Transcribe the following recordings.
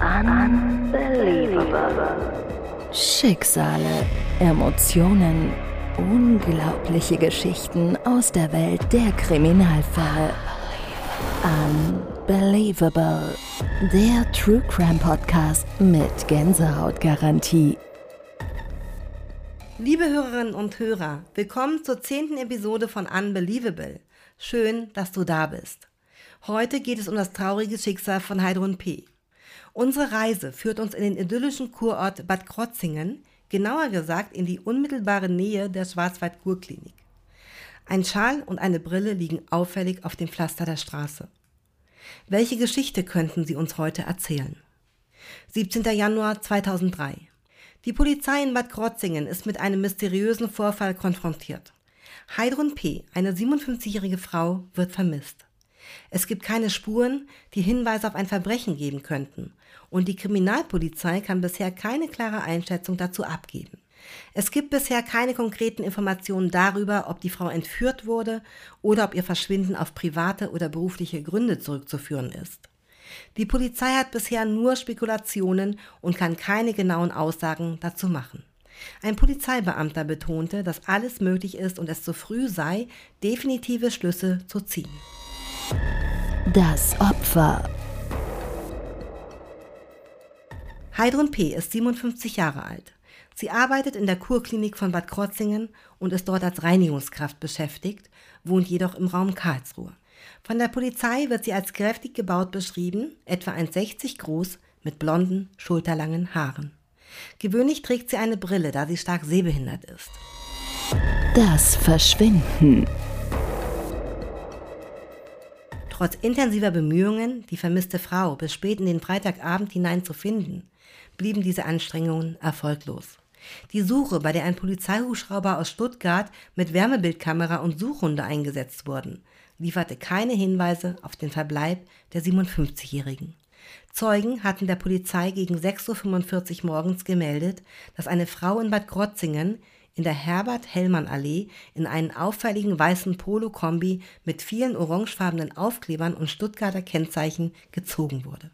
Unbelievable. Schicksale, Emotionen, unglaubliche Geschichten aus der Welt der Kriminalfälle. Unbelievable. Der True Crime Podcast mit Gänsehautgarantie. Liebe Hörerinnen und Hörer, willkommen zur zehnten Episode von Unbelievable. Schön, dass du da bist. Heute geht es um das traurige Schicksal von Heidrun P. Unsere Reise führt uns in den idyllischen Kurort Bad Krotzingen, genauer gesagt in die unmittelbare Nähe der Schwarzwald-Kurklinik. Ein Schal und eine Brille liegen auffällig auf dem Pflaster der Straße. Welche Geschichte könnten sie uns heute erzählen? 17. Januar 2003. Die Polizei in Bad Krotzingen ist mit einem mysteriösen Vorfall konfrontiert. Heidrun P., eine 57-jährige Frau, wird vermisst. Es gibt keine Spuren, die Hinweise auf ein Verbrechen geben könnten, und die Kriminalpolizei kann bisher keine klare Einschätzung dazu abgeben. Es gibt bisher keine konkreten Informationen darüber, ob die Frau entführt wurde oder ob ihr Verschwinden auf private oder berufliche Gründe zurückzuführen ist. Die Polizei hat bisher nur Spekulationen und kann keine genauen Aussagen dazu machen. Ein Polizeibeamter betonte, dass alles möglich ist und es zu früh sei, definitive Schlüsse zu ziehen. Das Opfer. Heidrun P. ist 57 Jahre alt. Sie arbeitet in der Kurklinik von Bad Krotzingen und ist dort als Reinigungskraft beschäftigt, wohnt jedoch im Raum Karlsruhe. Von der Polizei wird sie als kräftig gebaut beschrieben, etwa 1,60 groß, mit blonden, schulterlangen Haaren. Gewöhnlich trägt sie eine Brille, da sie stark sehbehindert ist. Das Verschwinden. Trotz intensiver Bemühungen, die vermisste Frau bis spät in den Freitagabend hinein zu finden, blieben diese Anstrengungen erfolglos. Die Suche, bei der ein Polizeihubschrauber aus Stuttgart mit Wärmebildkamera und Suchhunde eingesetzt wurden, lieferte keine Hinweise auf den Verbleib der 57-Jährigen. Zeugen hatten der Polizei gegen 6.45 Uhr morgens gemeldet, dass eine Frau in Bad Krotzingen in der Herbert-Hellmann-Allee in einen auffälligen weißen Polo-Kombi mit vielen orangefarbenen Aufklebern und Stuttgarter Kennzeichen gezogen wurde.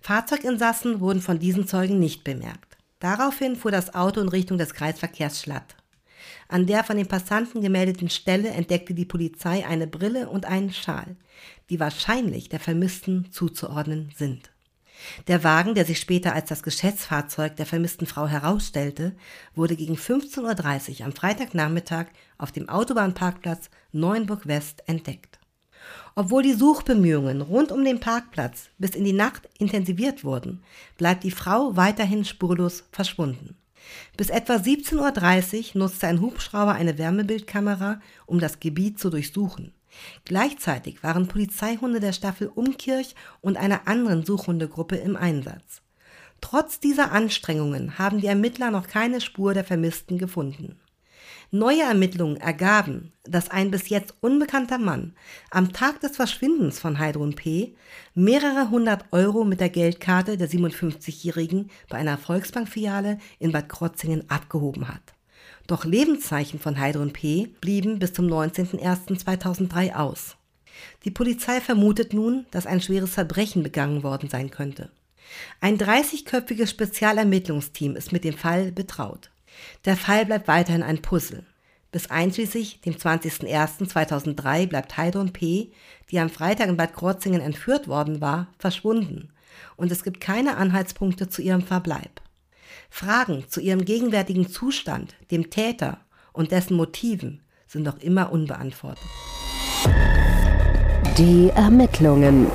Fahrzeuginsassen wurden von diesen Zeugen nicht bemerkt. Daraufhin fuhr das Auto in Richtung des Kreisverkehrs Schlatt. An der von den Passanten gemeldeten Stelle entdeckte die Polizei eine Brille und einen Schal, die wahrscheinlich der Vermissten zuzuordnen sind. Der Wagen, der sich später als das Geschäftsfahrzeug der vermissten Frau herausstellte, wurde gegen 15.30 Uhr am Freitagnachmittag auf dem Autobahnparkplatz Neuenburg West entdeckt. Obwohl die Suchbemühungen rund um den Parkplatz bis in die Nacht intensiviert wurden, bleibt die Frau weiterhin spurlos verschwunden. Bis etwa 17.30 Uhr nutzte ein Hubschrauber eine Wärmebildkamera, um das Gebiet zu durchsuchen. Gleichzeitig waren Polizeihunde der Staffel Umkirch und einer anderen Suchhundegruppe im Einsatz. Trotz dieser Anstrengungen haben die Ermittler noch keine Spur der Vermissten gefunden. Neue Ermittlungen ergaben, dass ein bis jetzt unbekannter Mann am Tag des Verschwindens von Heidrun P. mehrere hundert Euro mit der Geldkarte der 57-Jährigen bei einer Volksbankfiliale in Bad Krotzingen abgehoben hat. Doch Lebenszeichen von Heidrun P. blieben bis zum 19.01.2003 aus. Die Polizei vermutet nun, dass ein schweres Verbrechen begangen worden sein könnte. Ein 30-köpfiges Spezialermittlungsteam ist mit dem Fall betraut. Der Fall bleibt weiterhin ein Puzzle. Bis einschließlich dem 20.01.2003 bleibt Heidrun P., die am Freitag in Bad Krotzingen entführt worden war, verschwunden und es gibt keine Anhaltspunkte zu ihrem Verbleib. Fragen zu ihrem gegenwärtigen Zustand, dem Täter und dessen Motiven sind noch immer unbeantwortet. Die Ermittlungen.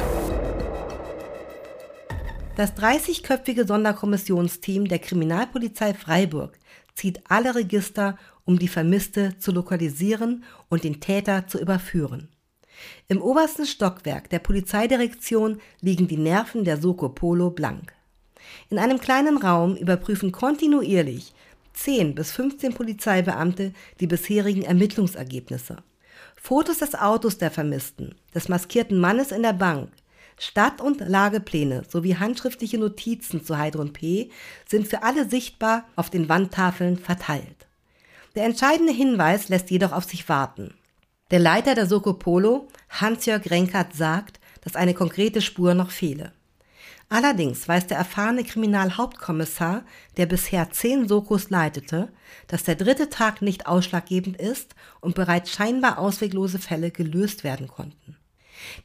Das 30-köpfige Sonderkommissionsteam der Kriminalpolizei Freiburg zieht alle Register, um die Vermisste zu lokalisieren und den Täter zu überführen. Im obersten Stockwerk der Polizeidirektion liegen die Nerven der Soko Polo blank. In einem kleinen Raum überprüfen kontinuierlich 10 bis 15 Polizeibeamte die bisherigen Ermittlungsergebnisse. Fotos des Autos der Vermissten, des maskierten Mannes in der Bank, Stadt- und Lagepläne sowie handschriftliche Notizen zu Heidrun P. sind für alle sichtbar auf den Wandtafeln verteilt. Der entscheidende Hinweis lässt jedoch auf sich warten. Der Leiter der Soko Polo, Hans-Jörg Renkert, sagt, dass eine konkrete Spur noch fehle. Allerdings weiß der erfahrene Kriminalhauptkommissar, der bisher zehn Sokos leitete, dass der dritte Tag nicht ausschlaggebend ist und bereits scheinbar ausweglose Fälle gelöst werden konnten.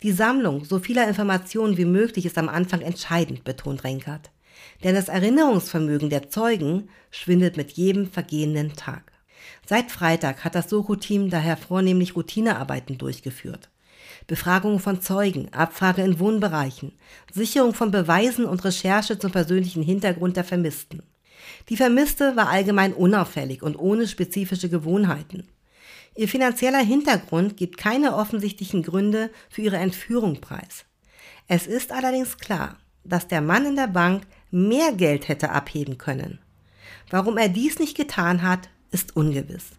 Die Sammlung so vieler Informationen wie möglich ist am Anfang entscheidend, betont Renkert. Denn das Erinnerungsvermögen der Zeugen schwindet mit jedem vergehenden Tag. Seit Freitag hat das Soko-Team daher vornehmlich Routinearbeiten durchgeführt. Befragung von Zeugen, Abfrage in Wohnbereichen, Sicherung von Beweisen und Recherche zum persönlichen Hintergrund der Vermissten. Die Vermisste war allgemein unauffällig und ohne spezifische Gewohnheiten. Ihr finanzieller Hintergrund gibt keine offensichtlichen Gründe für ihre Entführung preis. Es ist allerdings klar, dass der Mann in der Bank mehr Geld hätte abheben können. Warum er dies nicht getan hat, ist ungewiss.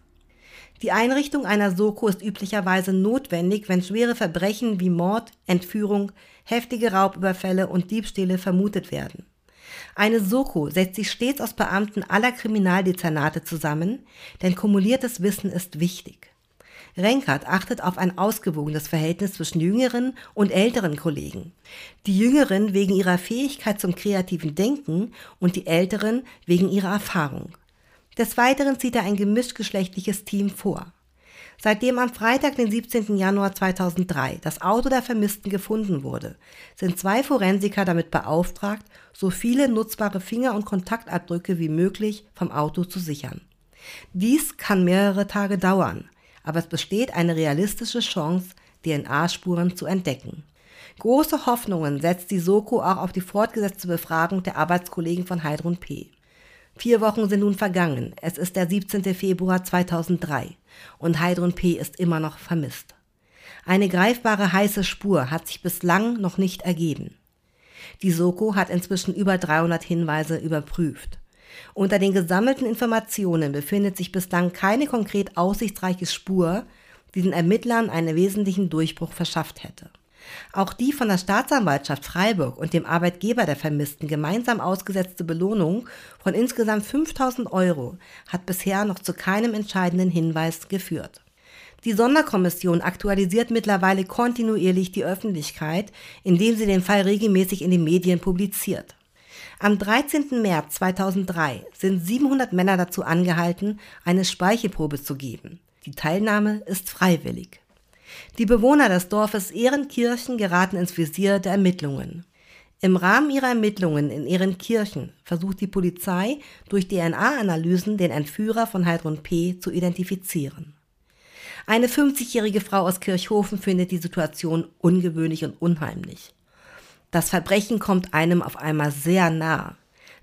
Die Einrichtung einer Soko ist üblicherweise notwendig, wenn schwere Verbrechen wie Mord, Entführung, heftige Raubüberfälle und Diebstähle vermutet werden. Eine Soko setzt sich stets aus Beamten aller Kriminaldezernate zusammen, denn kumuliertes Wissen ist wichtig. Renkert achtet auf ein ausgewogenes Verhältnis zwischen jüngeren und älteren Kollegen. Die jüngeren wegen ihrer Fähigkeit zum kreativen Denken und die älteren wegen ihrer Erfahrung. Des Weiteren zieht er ein gemischtgeschlechtliches Team vor. Seitdem am Freitag, den 17. Januar 2003, das Auto der Vermissten gefunden wurde, sind zwei Forensiker damit beauftragt, so viele nutzbare Finger- und Kontaktabdrücke wie möglich vom Auto zu sichern. Dies kann mehrere Tage dauern, aber es besteht eine realistische Chance, DNA-Spuren zu entdecken. Große Hoffnungen setzt die Soko auch auf die fortgesetzte Befragung der Arbeitskollegen von Heidrun P. Vier Wochen sind nun vergangen. Es ist der 17. Februar 2003 und Heidrun P. ist immer noch vermisst. Eine greifbare heiße Spur hat sich bislang noch nicht ergeben. Die Soko hat inzwischen über 300 Hinweise überprüft. Unter den gesammelten Informationen befindet sich bislang keine konkret aussichtsreiche Spur, die den Ermittlern einen wesentlichen Durchbruch verschafft hätte. Auch die von der Staatsanwaltschaft Freiburg und dem Arbeitgeber der Vermissten gemeinsam ausgesetzte Belohnung von insgesamt 5000 Euro hat bisher noch zu keinem entscheidenden Hinweis geführt. Die Sonderkommission aktualisiert mittlerweile kontinuierlich die Öffentlichkeit, indem sie den Fall regelmäßig in den Medien publiziert. Am 13. März 2003 sind 700 Männer dazu angehalten, eine Speichelprobe zu geben. Die Teilnahme ist freiwillig. Die Bewohner des Dorfes Ehrenkirchen geraten ins Visier der Ermittlungen. Im Rahmen ihrer Ermittlungen in Ehrenkirchen versucht die Polizei durch DNA-Analysen den Entführer von Heidrun P. zu identifizieren. Eine 50-jährige Frau aus Kirchhofen findet die Situation ungewöhnlich und unheimlich. Das Verbrechen kommt einem auf einmal sehr nah.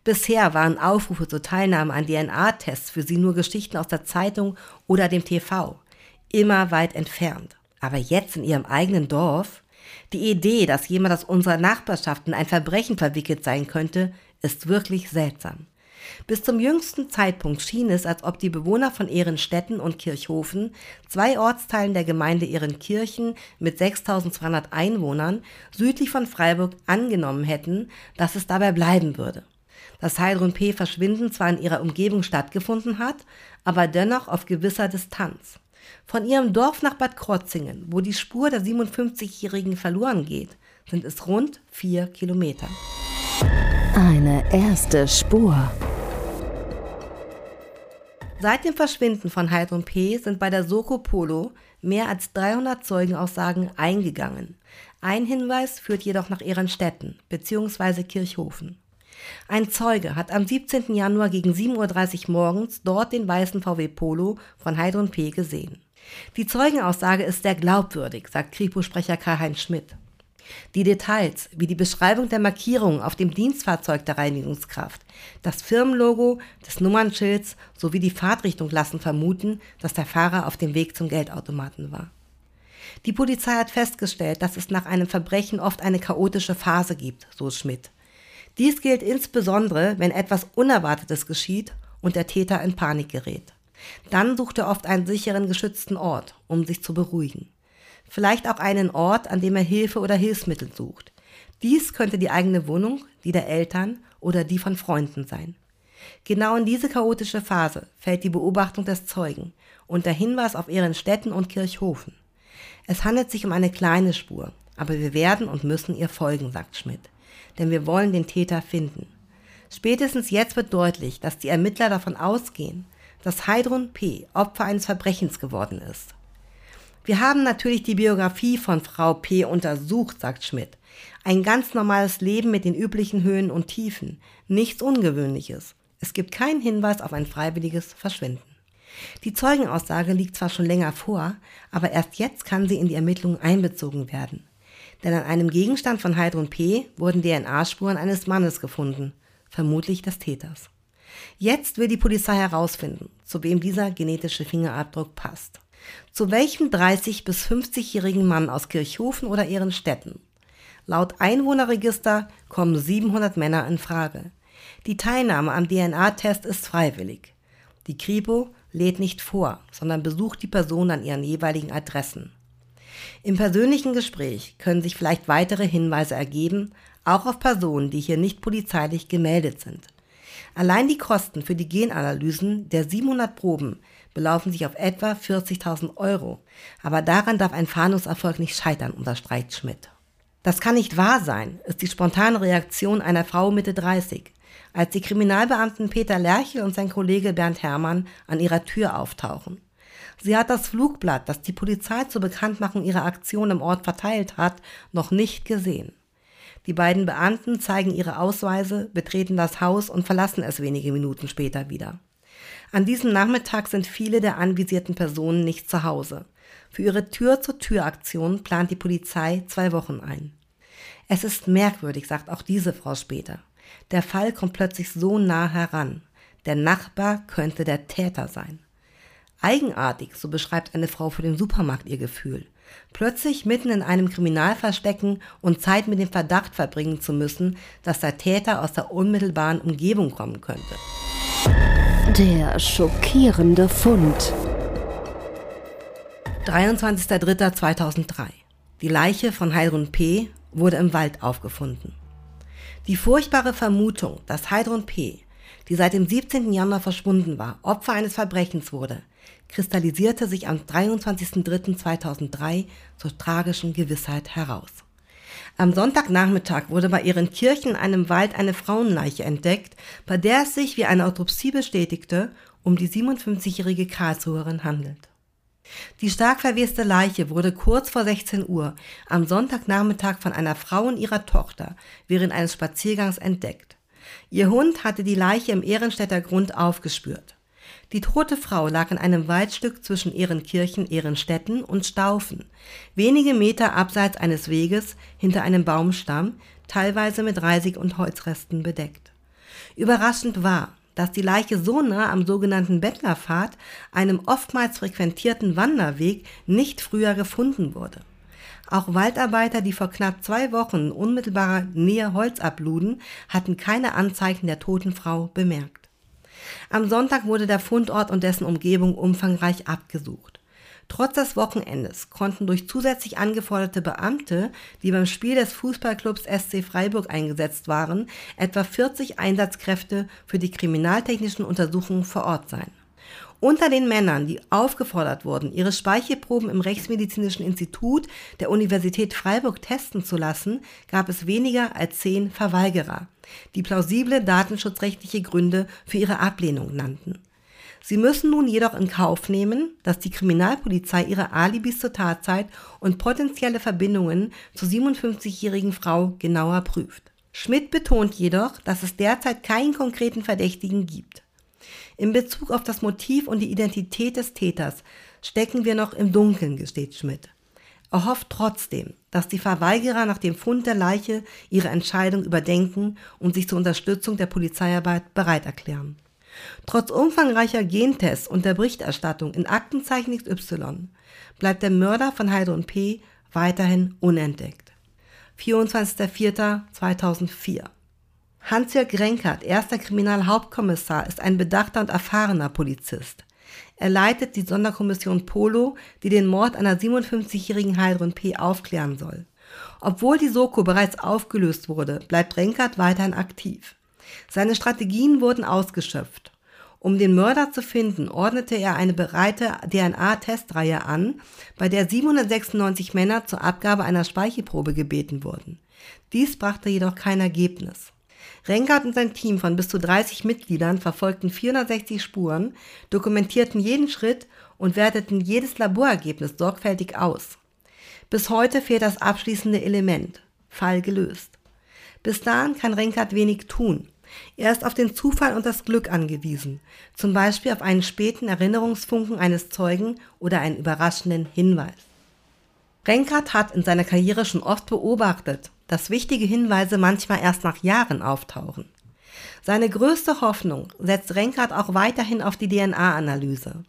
Bisher waren Aufrufe zur Teilnahme an DNA-Tests für sie nur Geschichten aus der Zeitung oder dem TV, immer weit entfernt. Aber jetzt in ihrem eigenen Dorf? Die Idee, dass jemand aus unserer Nachbarschaft in ein Verbrechen verwickelt sein könnte, ist wirklich seltsam. Bis zum jüngsten Zeitpunkt schien es, als ob die Bewohner von Ehrenstetten und Kirchhofen, zwei Ortsteilen der Gemeinde Ehrenkirchen mit 6200 Einwohnern, südlich von Freiburg angenommen hätten, dass es dabei bleiben würde. Dass Heidrun P. Verschwinden zwar in ihrer Umgebung stattgefunden hat, aber dennoch auf gewisser Distanz. Von ihrem Dorf nach Bad Krotzingen, wo die Spur der 57-Jährigen verloren geht, sind es rund vier Kilometer. Eine erste Spur. Seit dem Verschwinden von Heidrun P. sind bei der Soko Polo mehr als 300 Zeugenaussagen eingegangen. Ein Hinweis führt jedoch nach Ehrenstetten bzw. Kirchhofen. Ein Zeuge hat am 17. Januar gegen 7.30 Uhr morgens dort den weißen VW Polo von Heidrun P. gesehen. Die Zeugenaussage ist sehr glaubwürdig, sagt Kripo-Sprecher Karl-Heinz Schmidt. Die Details, wie die Beschreibung der Markierungen auf dem Dienstfahrzeug der Reinigungskraft, das Firmenlogo des Nummernschilds sowie die Fahrtrichtung lassen vermuten, dass der Fahrer auf dem Weg zum Geldautomaten war. Die Polizei hat festgestellt, dass es nach einem Verbrechen oft eine chaotische Phase gibt, so Schmidt. Dies gilt insbesondere, wenn etwas Unerwartetes geschieht und der Täter in Panik gerät. Dann sucht er oft einen sicheren, geschützten Ort, um sich zu beruhigen. Vielleicht auch einen Ort, an dem er Hilfe oder Hilfsmittel sucht. Dies könnte die eigene Wohnung, die der Eltern oder die von Freunden sein. Genau in diese chaotische Phase fällt die Beobachtung des Zeugen und der Hinweis auf ihren Städten und Kirchhofen. Es handelt sich um eine kleine Spur, aber wir werden und müssen ihr folgen, sagt Schmidt. Denn wir wollen den Täter finden. Spätestens jetzt wird deutlich, dass die Ermittler davon ausgehen, dass Heidrun P. Opfer eines Verbrechens geworden ist. Wir haben natürlich die Biografie von Frau P. untersucht, sagt Schmidt. Ein ganz normales Leben mit den üblichen Höhen und Tiefen. Nichts Ungewöhnliches. Es gibt keinen Hinweis auf ein freiwilliges Verschwinden. Die Zeugenaussage liegt zwar schon länger vor, aber erst jetzt kann sie in die Ermittlungen einbezogen werden. Denn an einem Gegenstand von Heidrun P. wurden DNA-Spuren eines Mannes gefunden, vermutlich des Täters. Jetzt will die Polizei herausfinden, zu wem dieser genetische Fingerabdruck passt. Zu welchem 30- bis 50-jährigen Mann aus Kirchhofen oder Ehrenstetten? Laut Einwohnerregister kommen 700 Männer in Frage. Die Teilnahme am DNA-Test ist freiwillig. Die Kripo lädt nicht vor, sondern besucht die Person an ihren jeweiligen Adressen. Im persönlichen Gespräch können sich vielleicht weitere Hinweise ergeben, auch auf Personen, die hier nicht polizeilich gemeldet sind. Allein die Kosten für die Genanalysen der 700 Proben belaufen sich auf etwa 40.000 Euro. Aber daran darf ein Fahndungserfolg nicht scheitern, unterstreicht Schmidt. Das kann nicht wahr sein, ist die spontane Reaktion einer Frau Mitte 30, als die Kriminalbeamten Peter Lerchel und sein Kollege Bernd Hermann an ihrer Tür auftauchen. Sie hat das Flugblatt, das die Polizei zur Bekanntmachung ihrer Aktion im Ort verteilt hat, noch nicht gesehen. Die beiden Beamten zeigen ihre Ausweise, betreten das Haus und verlassen es wenige Minuten später wieder. An diesem Nachmittag sind viele der anvisierten Personen nicht zu Hause. Für ihre Tür-zur-Tür-Aktion plant die Polizei zwei Wochen ein. Es ist merkwürdig, sagt auch diese Frau später. Der Fall kommt plötzlich so nah heran. Der Nachbar könnte der Täter sein. Eigenartig, so beschreibt eine Frau für den Supermarkt ihr Gefühl. Plötzlich mitten in einem Kriminal verstecken und Zeit mit dem Verdacht verbringen zu müssen, dass der Täter aus der unmittelbaren Umgebung kommen könnte. Der schockierende Fund. 23.03.2003. Die Leiche von Heidrun P. wurde im Wald aufgefunden. Die furchtbare Vermutung, dass Heidrun P., die seit dem 17. Januar verschwunden war, Opfer eines Verbrechens wurde, kristallisierte sich am 23.03.2003 zur tragischen Gewissheit heraus. Am Sonntagnachmittag wurde bei ihren Kirchen in einem Wald eine Frauenleiche entdeckt, bei der es sich, wie eine Autopsie bestätigte, um die 57-jährige Karlsruherin handelt. Die stark verweste Leiche wurde kurz vor 16 Uhr am Sonntagnachmittag von einer Frau und ihrer Tochter während eines Spaziergangs entdeckt. Ihr Hund hatte die Leiche im Ehrenstädter Grund aufgespürt. Die tote Frau lag in einem Waldstück zwischen Ehrenkirchen, Ehrenstetten und Staufen, wenige Meter abseits eines Weges hinter einem Baumstamm, teilweise mit Reisig- und Holzresten bedeckt. Überraschend war, dass die Leiche so nah am sogenannten Bettlerpfad, einem oftmals frequentierten Wanderweg, nicht früher gefunden wurde. Auch Waldarbeiter, die vor knapp zwei Wochen unmittelbarer Nähe Holz abluden, hatten keine Anzeichen der toten Frau bemerkt. Am Sonntag wurde der Fundort und dessen Umgebung umfangreich abgesucht. Trotz des Wochenendes konnten durch zusätzlich angeforderte Beamte, die beim Spiel des Fußballclubs SC Freiburg eingesetzt waren, etwa 40 Einsatzkräfte für die kriminaltechnischen Untersuchungen vor Ort sein. Unter den Männern, die aufgefordert wurden, ihre Speichelproben im Rechtsmedizinischen Institut der Universität Freiburg testen zu lassen, gab es weniger als zehn Verweigerer, die plausible datenschutzrechtliche Gründe für ihre Ablehnung nannten. Sie müssen nun jedoch in Kauf nehmen, dass die Kriminalpolizei ihre Alibis zur Tatzeit und potenzielle Verbindungen zur 57-jährigen Frau genauer prüft. Schmidt betont jedoch, dass es derzeit keinen konkreten Verdächtigen gibt. In Bezug auf das Motiv und die Identität des Täters stecken wir noch im Dunkeln, gesteht Schmidt. Er hofft trotzdem, dass die Verweigerer nach dem Fund der Leiche ihre Entscheidung überdenken und sich zur Unterstützung der Polizeiarbeit bereit erklären. Trotz umfangreicher Gentests und der Berichterstattung in Aktenzeichen XY bleibt der Mörder von Heidrun P. weiterhin unentdeckt. 24.04.2004 Hans-Jörg Renkert, erster Kriminalhauptkommissar, ist ein bedachter und erfahrener Polizist. Er leitet die Sonderkommission Polo, die den Mord einer 57-jährigen Heidrun P. aufklären soll. Obwohl die Soko bereits aufgelöst wurde, bleibt Renkert weiterhin aktiv. Seine Strategien wurden ausgeschöpft. Um den Mörder zu finden, ordnete er eine breite DNA-Testreihe an, bei der 796 Männer zur Abgabe einer Speichelprobe gebeten wurden. Dies brachte jedoch kein Ergebnis. Renkert und sein Team von bis zu 30 Mitgliedern verfolgten 460 Spuren, dokumentierten jeden Schritt und werteten jedes Laborergebnis sorgfältig aus. Bis heute fehlt das abschließende Element. Fall gelöst. Bis dahin kann Renkert wenig tun. Er ist auf den Zufall und das Glück angewiesen, zum Beispiel auf einen späten Erinnerungsfunken eines Zeugen oder einen überraschenden Hinweis. Renkert hat in seiner Karriere schon oft beobachtet, dass wichtige Hinweise manchmal erst nach Jahren auftauchen. Seine größte Hoffnung setzt Renkert auch weiterhin auf die DNA-Analyse.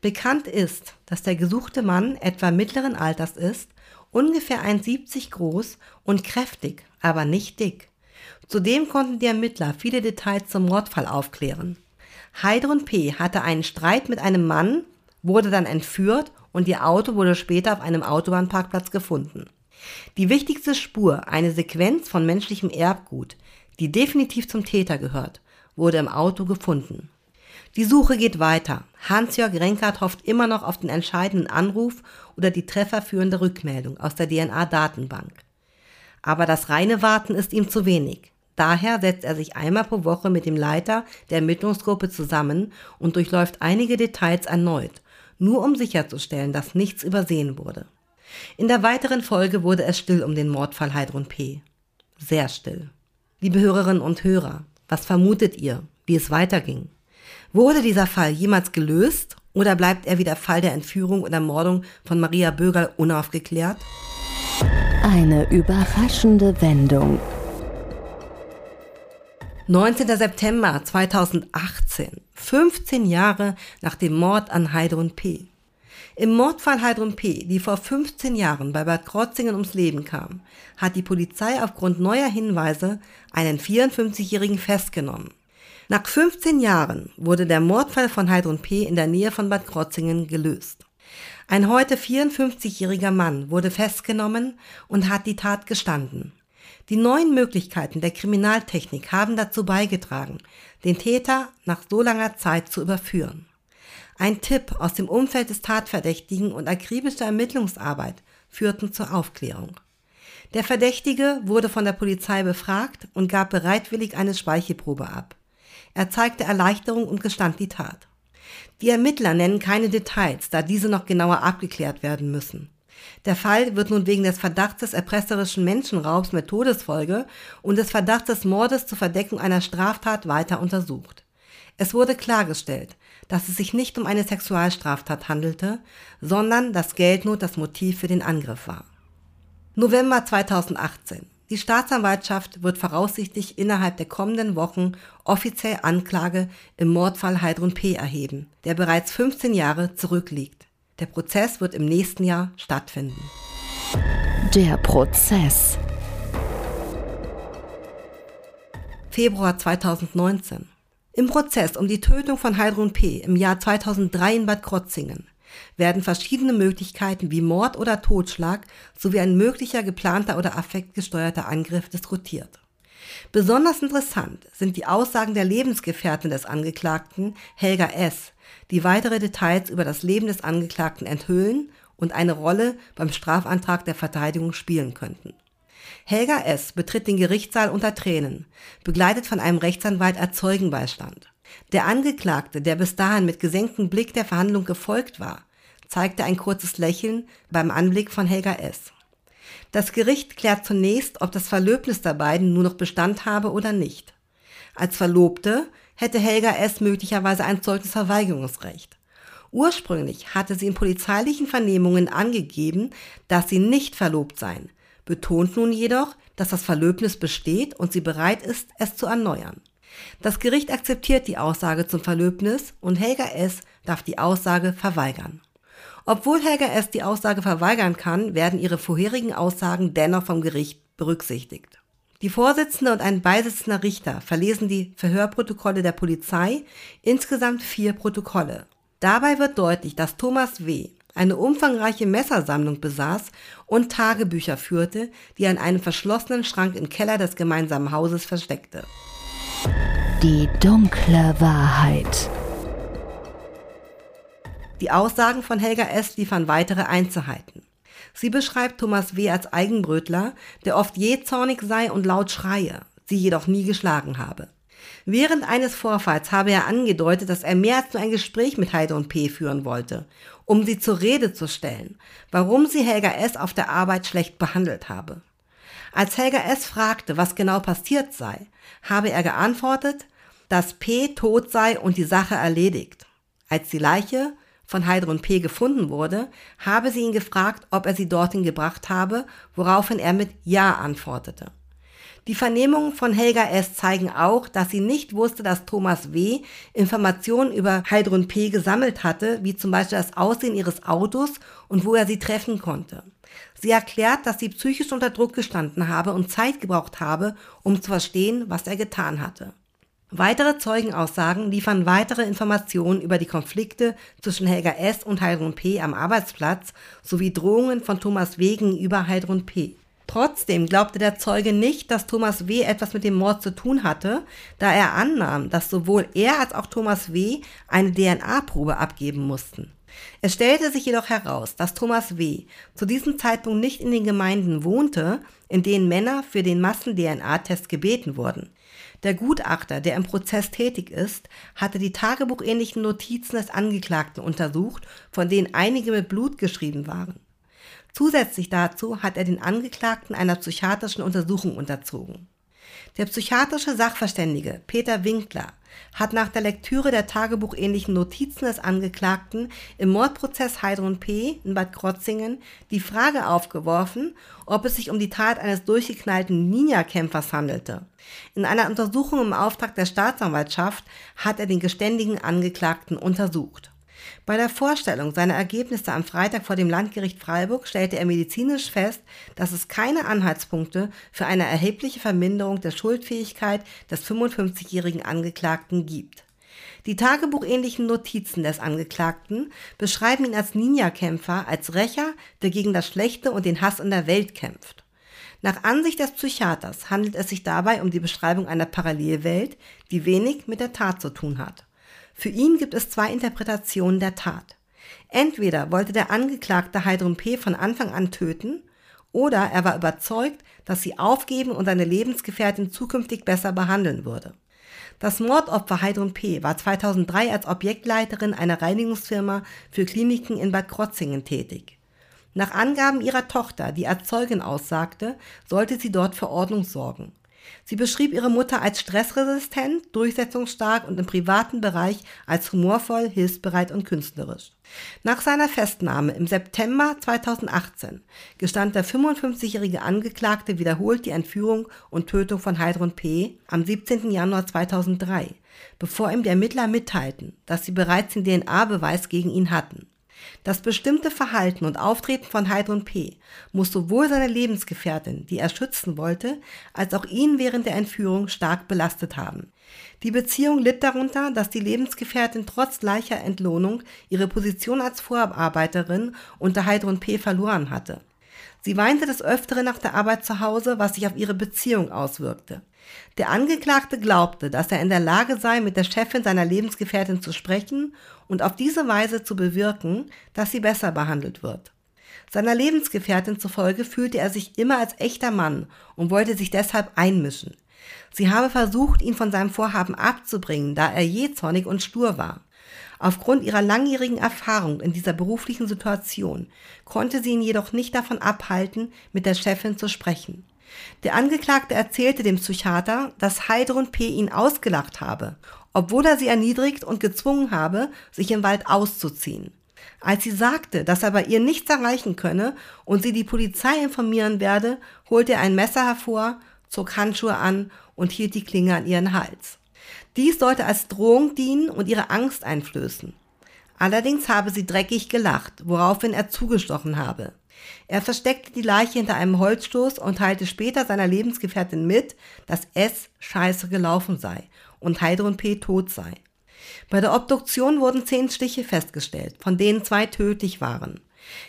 Bekannt ist, dass der gesuchte Mann etwa mittleren Alters ist, ungefähr 1,70 groß und kräftig, aber nicht dick. Zudem konnten die Ermittler viele Details zum Mordfall aufklären. Heidrun P. hatte einen Streit mit einem Mann, wurde dann entführt und ihr Auto wurde später auf einem Autobahnparkplatz gefunden. Die wichtigste Spur, eine Sequenz von menschlichem Erbgut, die definitiv zum Täter gehört, wurde im Auto gefunden. Die Suche geht weiter. Hans-Jörg Renkert hofft immer noch auf den entscheidenden Anruf oder die trefferführende Rückmeldung aus der DNA-Datenbank. Aber das reine Warten ist ihm zu wenig. Daher setzt er sich einmal pro Woche mit dem Leiter der Ermittlungsgruppe zusammen und durchläuft einige Details erneut, nur um sicherzustellen, dass nichts übersehen wurde. In der weiteren Folge wurde es still um den Mordfall Heidrun P. Sehr still. Liebe Hörerinnen und Hörer, was vermutet ihr, wie es weiterging? Wurde dieser Fall jemals gelöst oder bleibt er wie der Fall der Entführung und Ermordung von Maria Bögerl unaufgeklärt? Eine überraschende Wendung. 19. September 2018, 15 Jahre nach dem Mord an Heidrun P. Im Mordfall Heidrun P., die vor 15 Jahren bei Bad Krotzingen ums Leben kam, hat die Polizei aufgrund neuer Hinweise einen 54-Jährigen festgenommen. Nach 15 Jahren wurde der Mordfall von Heidrun P. in der Nähe von Bad Krotzingen gelöst. Ein heute 54-jähriger Mann wurde festgenommen und hat die Tat gestanden. Die neuen Möglichkeiten der Kriminaltechnik haben dazu beigetragen, den Täter nach so langer Zeit zu überführen. Ein Tipp aus dem Umfeld des Tatverdächtigen und akribische Ermittlungsarbeit führten zur Aufklärung. Der Verdächtige wurde von der Polizei befragt und gab bereitwillig eine Speichelprobe ab. Er zeigte Erleichterung und gestand die Tat. Die Ermittler nennen keine Details, da diese noch genauer abgeklärt werden müssen. Der Fall wird nun wegen des Verdachts des erpresserischen Menschenraubs mit Todesfolge und des Verdachts des Mordes zur Verdeckung einer Straftat weiter untersucht. Es wurde klargestellt, dass es sich nicht um eine Sexualstraftat handelte, sondern dass Geldnot das Motiv für den Angriff war. November 2018. Die Staatsanwaltschaft wird voraussichtlich innerhalb der kommenden Wochen offiziell Anklage im Mordfall Heidrun P. erheben, der bereits 15 Jahre zurückliegt. Der Prozess wird im nächsten Jahr stattfinden. Der Prozess. Februar 2019. Im Prozess um die Tötung von Heidrun P. im Jahr 2003 in Bad Krotzingen werden verschiedene Möglichkeiten wie Mord oder Totschlag sowie ein möglicher geplanter oder affektgesteuerter Angriff diskutiert. Besonders interessant sind die Aussagen der Lebensgefährtin des Angeklagten, Helga S., die weitere Details über das Leben des Angeklagten enthüllen und eine Rolle beim Strafantrag der Verteidigung spielen könnten. Helga S. betritt den Gerichtssaal unter Tränen, begleitet von einem Rechtsanwalt als Zeugenbeistand. Der Angeklagte, der bis dahin mit gesenktem Blick der Verhandlung gefolgt war, zeigte ein kurzes Lächeln beim Anblick von Helga S. Das Gericht klärt zunächst, ob das Verlöbnis der beiden nur noch Bestand habe oder nicht. Als Verlobte hätte Helga S. möglicherweise ein Zeugnisverweigerungsrecht. Ursprünglich hatte sie in polizeilichen Vernehmungen angegeben, dass sie nicht verlobt seien, betont nun jedoch, dass das Verlöbnis besteht und sie bereit ist, es zu erneuern. Das Gericht akzeptiert die Aussage zum Verlöbnis und Helga S. darf die Aussage verweigern. Obwohl Helga S. die Aussage verweigern kann, werden ihre vorherigen Aussagen dennoch vom Gericht berücksichtigt. Die Vorsitzende und ein beisitzender Richter verlesen die Verhörprotokolle der Polizei, insgesamt vier Protokolle. Dabei wird deutlich, dass Thomas W. eine umfangreiche Messersammlung besaß und Tagebücher führte, die er in einem verschlossenen Schrank im Keller des gemeinsamen Hauses versteckte. Die dunkle Wahrheit. Die Aussagen von Helga S. liefern weitere Einzelheiten. Sie beschreibt Thomas W. als Eigenbrötler, der oft jähzornig sei und laut schreie, sie jedoch nie geschlagen habe. Während eines Vorfalls habe er angedeutet, dass er mehr als nur ein Gespräch mit Heide und P. führen wollte, um sie zur Rede zu stellen, warum sie Helga S. auf der Arbeit schlecht behandelt habe. Als Helga S. fragte, was genau passiert sei, habe er geantwortet, dass P. tot sei und die Sache erledigt. Als die Leiche von Heidrun P. gefunden wurde, habe sie ihn gefragt, ob er sie dorthin gebracht habe, woraufhin er mit Ja antwortete. Die Vernehmungen von Helga S. zeigen auch, dass sie nicht wusste, dass Thomas W. Informationen über Heidrun P. gesammelt hatte, wie zum Beispiel das Aussehen ihres Autos und wo er sie treffen konnte. Sie erklärt, dass sie psychisch unter Druck gestanden habe und Zeit gebraucht habe, um zu verstehen, was er getan hatte. Weitere Zeugenaussagen liefern weitere Informationen über die Konflikte zwischen Helga S. und Heidrun P. am Arbeitsplatz sowie Drohungen von Thomas W. gegenüber Heidrun P. Trotzdem glaubte der Zeuge nicht, dass Thomas W. etwas mit dem Mord zu tun hatte, da er annahm, dass sowohl er als auch Thomas W. eine DNA-Probe abgeben mussten. Es stellte sich jedoch heraus, dass Thomas W. zu diesem Zeitpunkt nicht in den Gemeinden wohnte, in denen Männer für den Massen-DNA-Test gebeten wurden. Der Gutachter, der im Prozess tätig ist, hatte die tagebuchähnlichen Notizen des Angeklagten untersucht, von denen einige mit Blut geschrieben waren. Zusätzlich dazu hat er den Angeklagten einer psychiatrischen Untersuchung unterzogen. Der psychiatrische Sachverständige Peter Winkler hat nach der Lektüre der tagebuchähnlichen Notizen des Angeklagten im Mordprozess Heidrun P. in Bad Krotzingen die Frage aufgeworfen, ob es sich um die Tat eines durchgeknallten Ninja-Kämpfers handelte. In einer Untersuchung im Auftrag der Staatsanwaltschaft hat er den geständigen Angeklagten untersucht. Bei der Vorstellung seiner Ergebnisse am Freitag vor dem Landgericht Freiburg stellte er medizinisch fest, dass es keine Anhaltspunkte für eine erhebliche Verminderung der Schuldfähigkeit des 55-jährigen Angeklagten gibt. Die tagebuchähnlichen Notizen des Angeklagten beschreiben ihn als Ninja-Kämpfer, als Rächer, der gegen das Schlechte und den Hass in der Welt kämpft. Nach Ansicht des Psychiaters handelt es sich dabei um die Beschreibung einer Parallelwelt, die wenig mit der Tat zu tun hat. Für ihn gibt es zwei Interpretationen der Tat. Entweder wollte der Angeklagte Heidrun P. von Anfang an töten, oder er war überzeugt, dass sie aufgeben und seine Lebensgefährtin zukünftig besser behandeln würde. Das Mordopfer Heidrun P. war 2003 als Objektleiterin einer Reinigungsfirma für Kliniken in Bad Krotzingen tätig. Nach Angaben ihrer Tochter, die als Zeugin aussagte, sollte sie dort für Ordnung sorgen. Sie beschrieb ihre Mutter als stressresistent, durchsetzungsstark und im privaten Bereich als humorvoll, hilfsbereit und künstlerisch. Nach seiner Festnahme im September 2018 gestand der 55-jährige Angeklagte wiederholt die Entführung und Tötung von Heidrun P. am 17. Januar 2003, bevor ihm die Ermittler mitteilten, dass sie bereits den DNA-Beweis gegen ihn hatten. Das bestimmte Verhalten und Auftreten von Heidrun P. muss sowohl seine Lebensgefährtin, die er schützen wollte, als auch ihn während der Entführung stark belastet haben. Die Beziehung litt darunter, dass die Lebensgefährtin trotz gleicher Entlohnung ihre Position als Vorarbeiterin unter Heidrun P. verloren hatte. Sie weinte des Öfteren nach der Arbeit zu Hause, was sich auf ihre Beziehung auswirkte. Der Angeklagte glaubte, dass er in der Lage sei, mit der Chefin seiner Lebensgefährtin zu sprechen und auf diese Weise zu bewirken, dass sie besser behandelt wird. Seiner Lebensgefährtin zufolge fühlte er sich immer als echter Mann und wollte sich deshalb einmischen. Sie habe versucht, ihn von seinem Vorhaben abzubringen, da er jähzornig und stur war. Aufgrund ihrer langjährigen Erfahrung in dieser beruflichen Situation konnte sie ihn jedoch nicht davon abhalten, mit der Chefin zu sprechen. Der Angeklagte erzählte dem Psychiater, dass Heidrun P. ihn ausgelacht habe, obwohl er sie erniedrigt und gezwungen habe, sich im Wald auszuziehen. Als sie sagte, dass er bei ihr nichts erreichen könne und sie die Polizei informieren werde, holte er ein Messer hervor, zog Handschuhe an und hielt die Klinge an ihren Hals. Dies sollte als Drohung dienen und ihre Angst einflößen. Allerdings habe sie dreckig gelacht, woraufhin er zugestochen habe. Er versteckte die Leiche hinter einem Holzstoß und teilte später seiner Lebensgefährtin mit, dass es scheiße gelaufen sei und Heidrun P. tot sei. Bei der Obduktion wurden zehn Stiche festgestellt, von denen zwei tödlich waren.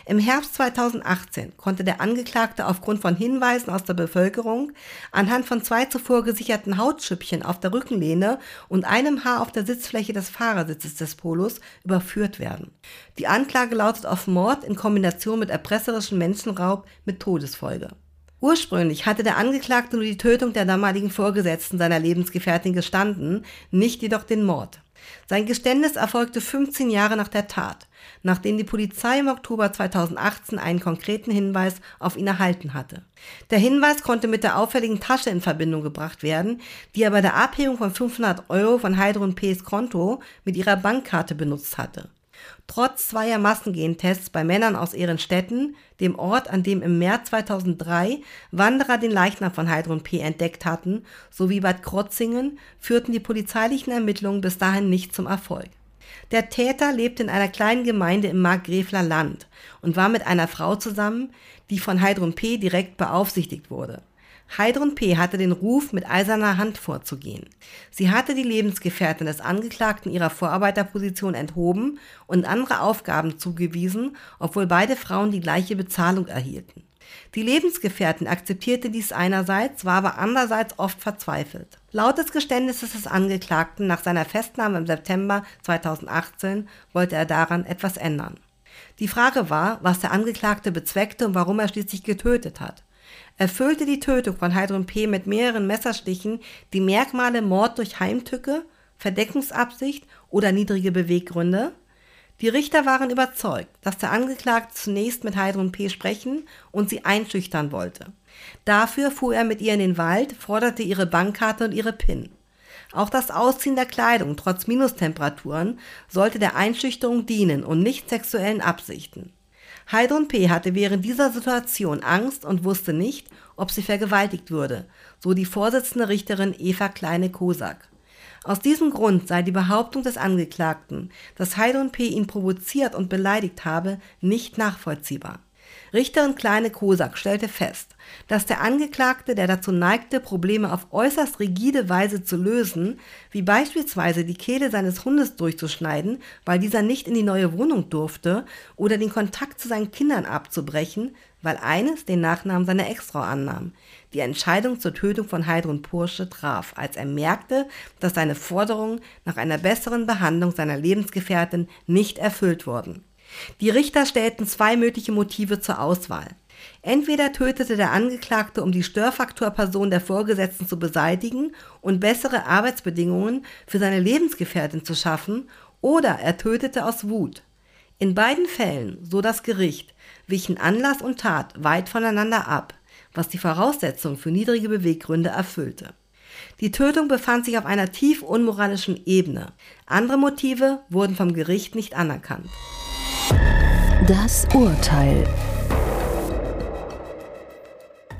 Im Herbst 2018 konnte der Angeklagte aufgrund von Hinweisen aus der Bevölkerung anhand von zwei zuvor gesicherten Hautschüppchen auf der Rückenlehne und einem Haar auf der Sitzfläche des Fahrersitzes des Polos überführt werden. Die Anklage lautet auf Mord in Kombination mit erpresserischem Menschenraub mit Todesfolge. Ursprünglich hatte der Angeklagte nur die Tötung der damaligen Vorgesetzten seiner Lebensgefährtin gestanden, nicht jedoch den Mord. Sein Geständnis erfolgte 15 Jahre nach der Tat, nachdem die Polizei im Oktober 2018 einen konkreten Hinweis auf ihn erhalten hatte. Der Hinweis konnte mit der auffälligen Tasche in Verbindung gebracht werden, die er bei der Abhebung von 500 Euro von Heidrun P.'s Konto mit ihrer Bankkarte benutzt hatte. Trotz zweier Massengentests bei Männern aus Ehrenstetten, dem Ort, an dem im März 2003 Wanderer den Leichnam von Heidrun P. entdeckt hatten, sowie Bad Krotzingen, führten die polizeilichen Ermittlungen bis dahin nicht zum Erfolg. Der Täter lebte in einer kleinen Gemeinde im Markgräfler Land und war mit einer Frau zusammen, die von Heidrun P. direkt beaufsichtigt wurde. Heidrun P. hatte den Ruf, mit eiserner Hand vorzugehen. Sie hatte die Lebensgefährtin des Angeklagten ihrer Vorarbeiterposition enthoben und andere Aufgaben zugewiesen, obwohl beide Frauen die gleiche Bezahlung erhielten. Die Lebensgefährtin akzeptierte dies einerseits, war aber andererseits oft verzweifelt. Laut des Geständnisses des Angeklagten nach seiner Festnahme im September 2018 wollte er daran etwas ändern. Die Frage war, was der Angeklagte bezweckte und warum er schließlich getötet hat. Erfüllte die Tötung von Heidrun P. mit mehreren Messerstichen die Merkmale Mord durch Heimtücke, Verdeckungsabsicht oder niedrige Beweggründe? Die Richter waren überzeugt, dass der Angeklagte zunächst mit Heidrun P. sprechen und sie einschüchtern wollte. Dafür fuhr er mit ihr in den Wald, forderte ihre Bankkarte und ihre PIN. Auch das Ausziehen der Kleidung trotz Minustemperaturen sollte der Einschüchterung dienen und nicht sexuellen Absichten. Heidrun P. hatte während dieser Situation Angst und wusste nicht, ob sie vergewaltigt würde, so die Vorsitzende Richterin Eva Kleine-Kosak. Aus diesem Grund sei die Behauptung des Angeklagten, dass Heidrun P. ihn provoziert und beleidigt habe, nicht nachvollziehbar. Richterin Kleine Kosak stellte fest, dass der Angeklagte, der dazu neigte, Probleme auf äußerst rigide Weise zu lösen, wie beispielsweise die Kehle seines Hundes durchzuschneiden, weil dieser nicht in die neue Wohnung durfte, oder den Kontakt zu seinen Kindern abzubrechen, weil eines den Nachnamen seiner Ex-Frau annahm, die Entscheidung zur Tötung von Heidrun Pursche traf, als er merkte, dass seine Forderungen nach einer besseren Behandlung seiner Lebensgefährtin nicht erfüllt wurden. Die Richter stellten zwei mögliche Motive zur Auswahl. Entweder tötete der Angeklagte, um die Störfaktorperson der Vorgesetzten zu beseitigen und bessere Arbeitsbedingungen für seine Lebensgefährtin zu schaffen, oder er tötete aus Wut. In beiden Fällen, so das Gericht, wichen Anlass und Tat weit voneinander ab, was die Voraussetzung für niedrige Beweggründe erfüllte. Die Tötung befand sich auf einer tief unmoralischen Ebene. Andere Motive wurden vom Gericht nicht anerkannt. Das Urteil.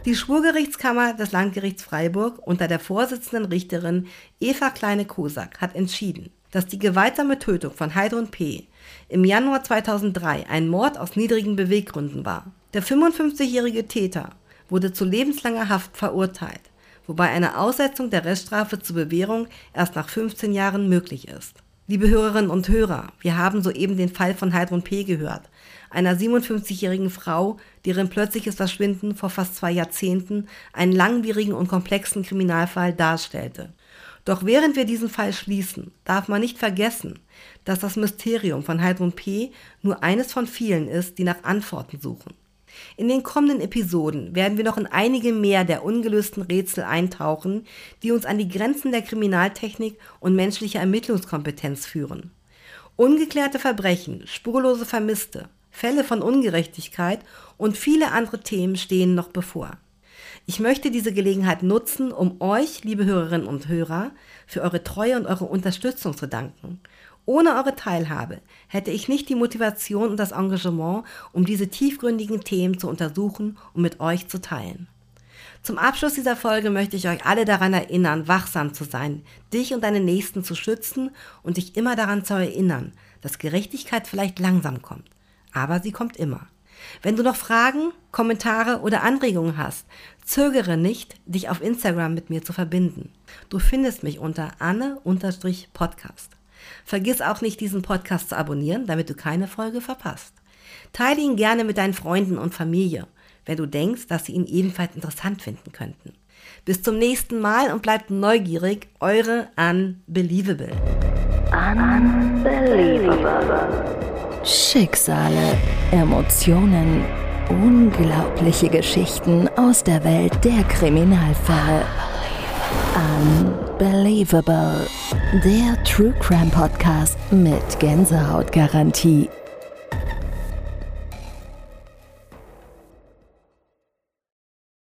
Die Schwurgerichtskammer des Landgerichts Freiburg unter der Vorsitzenden Richterin Eva Kleine-Kosak hat entschieden, dass die gewaltsame Tötung von Heidrun P. im Januar 2003 ein Mord aus niedrigen Beweggründen war. Der 55-jährige Täter wurde zu lebenslanger Haft verurteilt, wobei eine Aussetzung der Reststrafe zur Bewährung erst nach 15 Jahren möglich ist. Liebe Hörerinnen und Hörer, wir haben soeben den Fall von Heidrun P. gehört, einer 57-jährigen Frau, deren plötzliches Verschwinden vor fast zwei Jahrzehnten einen langwierigen und komplexen Kriminalfall darstellte. Doch während wir diesen Fall schließen, darf man nicht vergessen, dass das Mysterium von Heidrun P. nur eines von vielen ist, die nach Antworten suchen. In den kommenden Episoden werden wir noch in einige mehr der ungelösten Rätsel eintauchen, die uns an die Grenzen der Kriminaltechnik und menschlicher Ermittlungskompetenz führen. Ungeklärte Verbrechen, spurlose Vermisste, Fälle von Ungerechtigkeit und viele andere Themen stehen noch bevor. Ich möchte diese Gelegenheit nutzen, um euch, liebe Hörerinnen und Hörer, für eure Treue und eure Unterstützung zu danken ohne eure Teilhabe hätte ich nicht die Motivation und das Engagement, um diese tiefgründigen Themen zu untersuchen und mit euch zu teilen. Zum Abschluss dieser Folge möchte ich euch alle daran erinnern, wachsam zu sein, dich und deine Nächsten zu schützen und dich immer daran zu erinnern, dass Gerechtigkeit vielleicht langsam kommt, aber sie kommt immer. Wenn du noch Fragen, Kommentare oder Anregungen hast, zögere nicht, dich auf Instagram mit mir zu verbinden. Du findest mich unter Anne-Podcast. Vergiss auch nicht, diesen Podcast zu abonnieren, damit du keine Folge verpasst. Teile ihn gerne mit deinen Freunden und Familie, wenn du denkst, dass sie ihn ebenfalls interessant finden könnten. Bis zum nächsten Mal und bleibt neugierig, eure Unbelievable. Unbelievable. Schicksale, Emotionen, unglaubliche Geschichten aus der Welt der Kriminalfälle. Unbelievable. Believable. Der True Crime Podcast mit Gänsehautgarantie.